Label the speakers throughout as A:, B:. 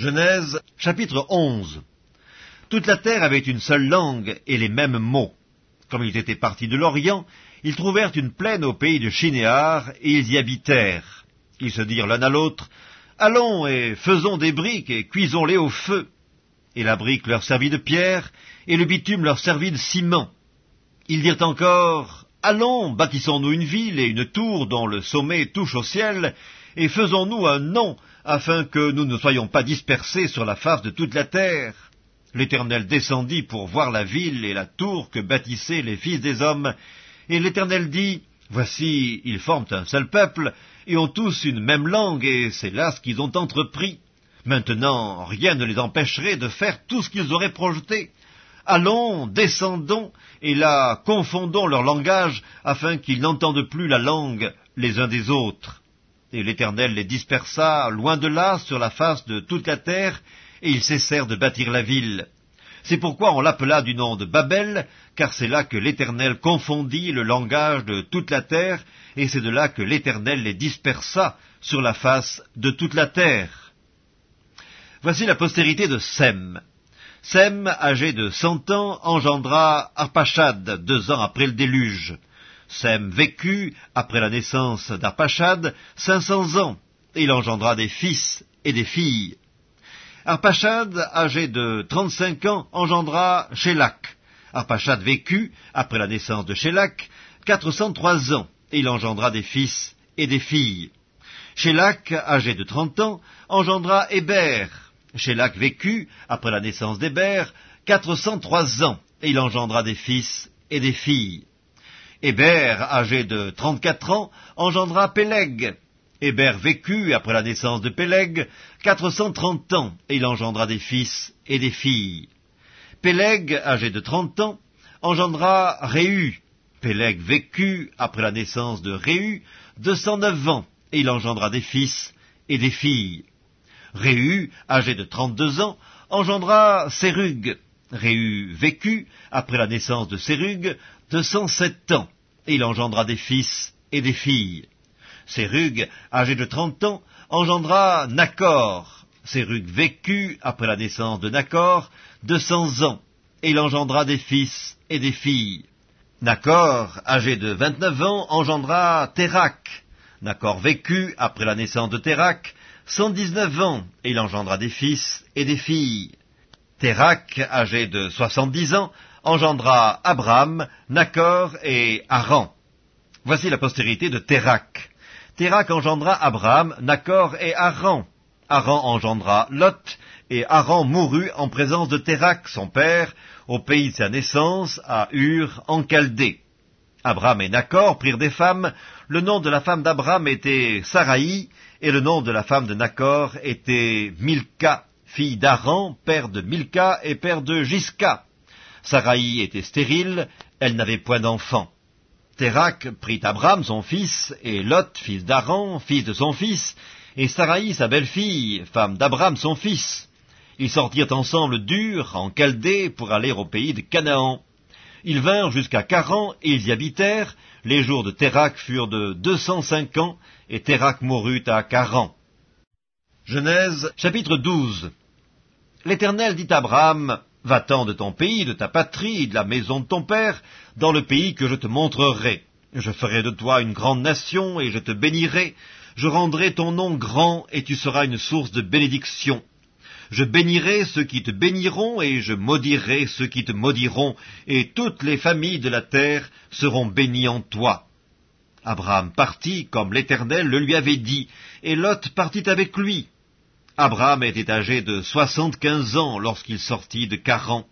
A: Genèse chapitre 11 Toute la terre avait une seule langue et les mêmes mots. Comme ils étaient partis de l'Orient, ils trouvèrent une plaine au pays de Chinéar, et ils y habitèrent. Ils se dirent l'un à l'autre, Allons et faisons des briques et cuisons-les au feu. Et la brique leur servit de pierre, et le bitume leur servit de ciment. Ils dirent encore, Allons, bâtissons-nous une ville et une tour dont le sommet touche au ciel, et faisons-nous un nom, afin que nous ne soyons pas dispersés sur la face de toute la terre. L'Éternel descendit pour voir la ville et la tour que bâtissaient les fils des hommes, et l'Éternel dit, Voici, ils forment un seul peuple, et ont tous une même langue, et c'est là ce qu'ils ont entrepris. Maintenant, rien ne les empêcherait de faire tout ce qu'ils auraient projeté. Allons, descendons, et là confondons leur langage, afin qu'ils n'entendent plus la langue les uns des autres. Et l'Éternel les dispersa loin de là sur la face de toute la terre, et ils cessèrent de bâtir la ville. C'est pourquoi on l'appela du nom de Babel, car c'est là que l'Éternel confondit le langage de toute la terre, et c'est de là que l'Éternel les dispersa sur la face de toute la terre. Voici la postérité de Sem. Sem, âgé de cent ans, engendra Arpachad deux ans après le déluge. Sem vécut, après la naissance d'Arpachad, cinq cents ans, et il engendra des fils et des filles. Arpachad, âgé de trente-cinq ans, engendra Shélak. Arpachad vécut, après la naissance de Shélak, quatre cent trois ans, et il engendra des fils et des filles. Shélak, âgé de trente ans, engendra Héber. Shélak vécut, après la naissance d'Héber, quatre cent trois ans, et il engendra des fils et des filles. Héber, âgé de trente-quatre ans, engendra Péleg. Héber vécut, après la naissance de Péleg, quatre cent trente ans, et il engendra des fils et des filles. Péleg, âgé de trente ans, engendra Réhu. Péleg vécut, après la naissance de Réhu, deux cent neuf ans, et il engendra des fils et des filles. Réhu, âgé de trente-deux ans, engendra Sérug. Réhu vécut, après la naissance de Sérug, deux cent sept ans, et il engendra des fils et des filles. Sérug, âgé de trente ans, engendra Nacor. Sérug vécut, après la naissance de Nacor, deux cents ans, et il engendra des fils et des filles. Nacor, âgé de vingt-neuf ans, engendra Térac. Nacor vécut, après la naissance de Térac, cent dix-neuf ans, et il engendra des fils et des filles. Térac, âgé de soixante-dix ans, engendra Abraham, Nacor et Haran. Voici la postérité de Térac. Térac engendra Abraham, Nacor et Haran. Haran engendra Lot, et Haran mourut en présence de Térac, son père, au pays de sa naissance, à Ur, en Chaldée. Abraham et Nacor prirent des femmes. Le nom de la femme d'Abraham était Saraï, et le nom de la femme de Nacor était Milka, fille d'Aran, père de Milka et père de Gisca. Saraï était stérile, elle n'avait point d'enfant. Térac prit Abraham son fils, et Lot, fils d'Aran, fils de son fils, et Saraï sa belle-fille, femme d'Abraham son fils. Ils sortirent ensemble d'Ur, en Chaldée, pour aller au pays de Canaan. Ils vinrent jusqu'à Caran, et ils y habitèrent. Les jours de Térac furent de deux cent cinq ans, et Térac mourut à Caran. Genèse, chapitre 12 L'Éternel dit à Abraham, Va-t'en de ton pays, de ta patrie, de la maison de ton père, dans le pays que je te montrerai. Je ferai de toi une grande nation, et je te bénirai. Je rendrai ton nom grand, et tu seras une source de bénédiction. Je bénirai ceux qui te béniront, et je maudirai ceux qui te maudiront, et toutes les familles de la terre seront bénies en toi. Abraham partit, comme l'Éternel le lui avait dit, et Lot partit avec lui. Abraham était âgé de soixante-quinze ans lorsqu'il sortit de Caran.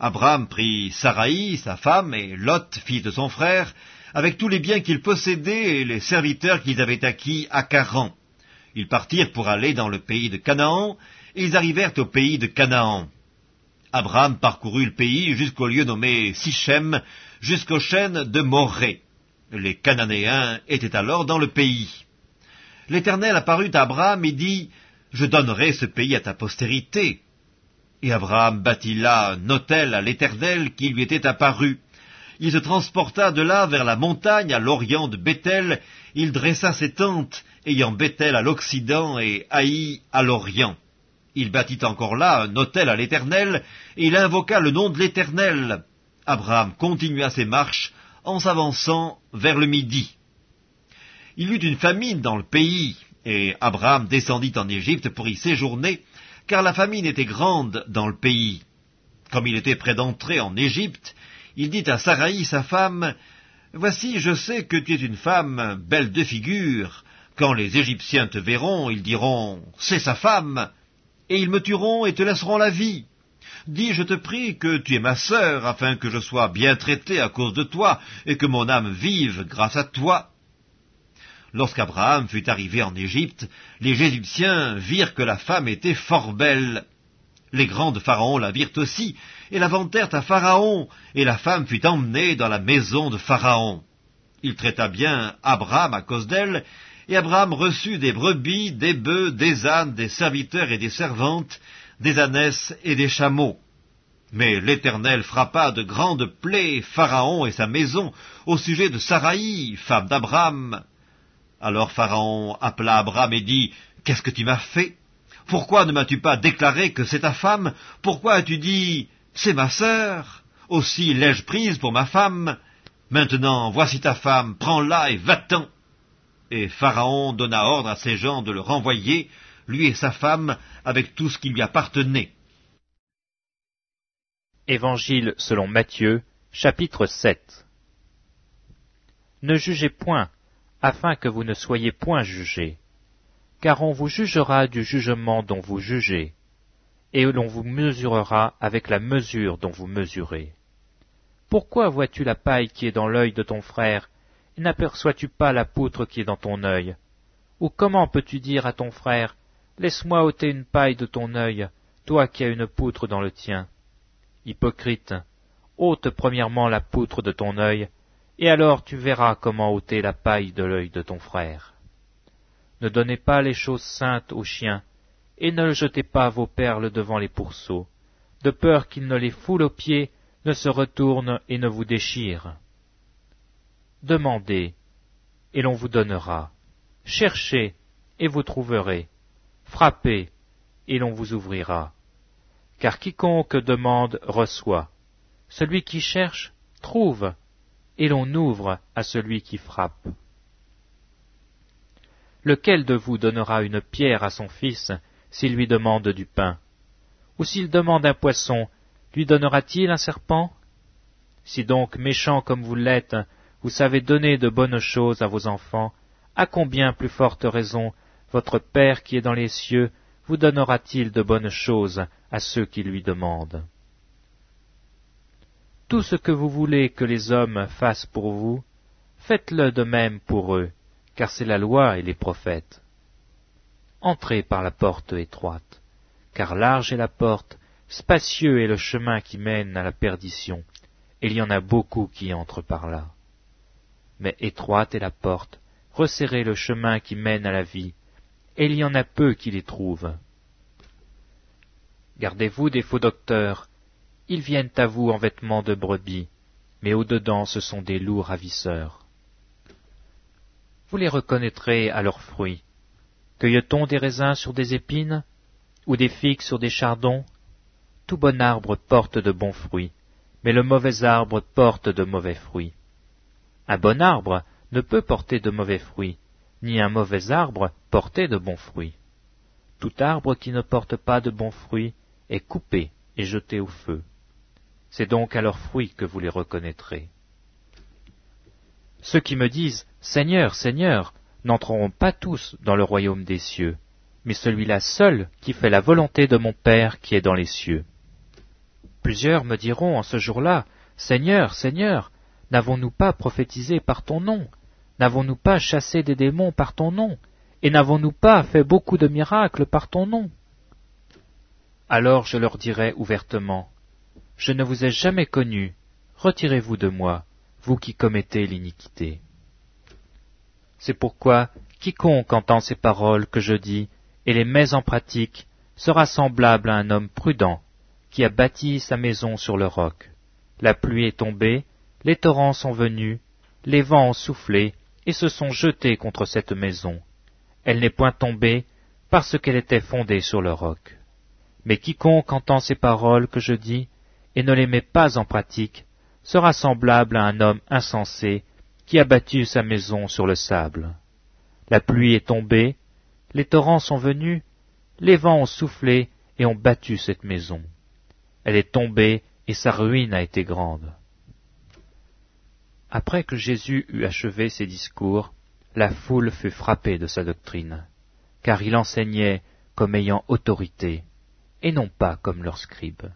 A: Abraham prit Saraï, sa femme, et Lot, fils de son frère, avec tous les biens qu'ils possédaient et les serviteurs qu'ils avaient acquis à Caran. Ils partirent pour aller dans le pays de Canaan, et ils arrivèrent au pays de Canaan. Abraham parcourut le pays jusqu'au lieu nommé Sichem, jusqu'aux chaînes de Morée. Les Cananéens étaient alors dans le pays. L'Éternel apparut à Abraham et dit, je donnerai ce pays à ta postérité. Et Abraham bâtit là un autel à l'Éternel qui lui était apparu. Il se transporta de là vers la montagne à l'orient de Bethel, il dressa ses tentes, ayant Bethel à l'occident et Haï à l'orient. Il bâtit encore là un autel à l'Éternel, et il invoqua le nom de l'Éternel. Abraham continua ses marches en s'avançant vers le midi. Il eut une famine dans le pays, et Abraham descendit en Égypte pour y séjourner, car la famine était grande dans le pays. Comme il était près d'entrer en Égypte, il dit à Saraï, sa femme, Voici, je sais que tu es une femme belle de figure. Quand les Égyptiens te verront, ils diront, C'est sa femme, et ils me tueront et te laisseront la vie. Dis, je te prie, que tu es ma sœur, afin que je sois bien traité à cause de toi, et que mon âme vive grâce à toi. Lorsqu'Abraham fut arrivé en Égypte, les Égyptiens virent que la femme était fort belle. Les grands de Pharaon la virent aussi, et la vantèrent à Pharaon, et la femme fut emmenée dans la maison de Pharaon. Il traita bien Abraham à cause d'elle, et Abraham reçut des brebis, des bœufs, des ânes, des serviteurs et des servantes, des ânesses et des chameaux. Mais l'Éternel frappa de grandes plaies Pharaon et sa maison au sujet de Saraï, femme d'Abraham. Alors Pharaon appela Abraham et dit, Qu'est-ce que tu m'as fait? Pourquoi ne m'as-tu pas déclaré que c'est ta femme? Pourquoi as-tu dit, C'est ma sœur Aussi l'ai-je prise pour ma femme. Maintenant, voici ta femme, prends-la et va-t'en. Et Pharaon donna ordre à ses gens de le renvoyer, lui et sa femme, avec tout ce qui lui appartenait.
B: Évangile selon Matthieu, chapitre 7 Ne jugez point, afin que vous ne soyez point jugés. Car on vous jugera du jugement dont vous jugez, et l'on vous mesurera avec la mesure dont vous mesurez. Pourquoi vois-tu la paille qui est dans l'œil de ton frère, et n'aperçois-tu pas la poutre qui est dans ton œil? Ou comment peux-tu dire à ton frère, Laisse-moi ôter une paille de ton œil, toi qui as une poutre dans le tien Hypocrite, ôte premièrement la poutre de ton œil, et alors tu verras comment ôter la paille de l'œil de ton frère. Ne donnez pas les choses saintes aux chiens, et ne jetez pas vos perles devant les pourceaux, de peur qu'ils ne les foulent aux pieds, ne se retournent et ne vous déchirent. Demandez, et l'on vous donnera. Cherchez, et vous trouverez. Frappez, et l'on vous ouvrira. Car quiconque demande reçoit. Celui qui cherche trouve, et l'on ouvre à celui qui frappe. Lequel de vous donnera une pierre à son fils s'il lui demande du pain? Ou s'il demande un poisson, lui donnera-t-il un serpent? Si donc, méchant comme vous l'êtes, vous savez donner de bonnes choses à vos enfants, à combien plus forte raison votre Père qui est dans les cieux vous donnera-t-il de bonnes choses à ceux qui lui demandent? Tout ce que vous voulez que les hommes fassent pour vous, faites-le de même pour eux, car c'est la loi et les prophètes. Entrez par la porte étroite, car large est la porte, spacieux est le chemin qui mène à la perdition, et il y en a beaucoup qui entrent par là. Mais étroite est la porte, resserrez le chemin qui mène à la vie, et il y en a peu qui les trouvent. Gardez-vous des faux docteurs, ils viennent à vous en vêtements de brebis, mais au-dedans ce sont des loups ravisseurs. Vous les reconnaîtrez à leurs fruits. Cueille-t-on des raisins sur des épines, ou des figues sur des chardons? Tout bon arbre porte de bons fruits, mais le mauvais arbre porte de mauvais fruits. Un bon arbre ne peut porter de mauvais fruits, ni un mauvais arbre porter de bons fruits. Tout arbre qui ne porte pas de bons fruits est coupé et jeté au feu. C'est donc à leurs fruits que vous les reconnaîtrez. Ceux qui me disent Seigneur, Seigneur, n'entreront pas tous dans le royaume des cieux, mais celui-là seul qui fait la volonté de mon Père qui est dans les cieux. Plusieurs me diront en ce jour-là, Seigneur, Seigneur, n'avons-nous pas prophétisé par ton nom? N'avons-nous pas chassé des démons par ton nom? Et n'avons-nous pas fait beaucoup de miracles par ton nom? Alors je leur dirai ouvertement, je ne vous ai jamais connu, retirez-vous de moi, vous qui commettez l'iniquité. C'est pourquoi quiconque entend ces paroles que je dis et les met en pratique sera semblable à un homme prudent qui a bâti sa maison sur le roc. La pluie est tombée, les torrents sont venus, les vents ont soufflé et se sont jetés contre cette maison. Elle n'est point tombée parce qu'elle était fondée sur le roc. Mais quiconque entend ces paroles que je dis et ne les met pas en pratique sera semblable à un homme insensé qui a bâti sa maison sur le sable. La pluie est tombée, les torrents sont venus, les vents ont soufflé et ont battu cette maison. Elle est tombée et sa ruine a été grande. Après que Jésus eut achevé ses discours, la foule fut frappée de sa doctrine, car il enseignait comme ayant autorité, et non pas comme leurs scribes.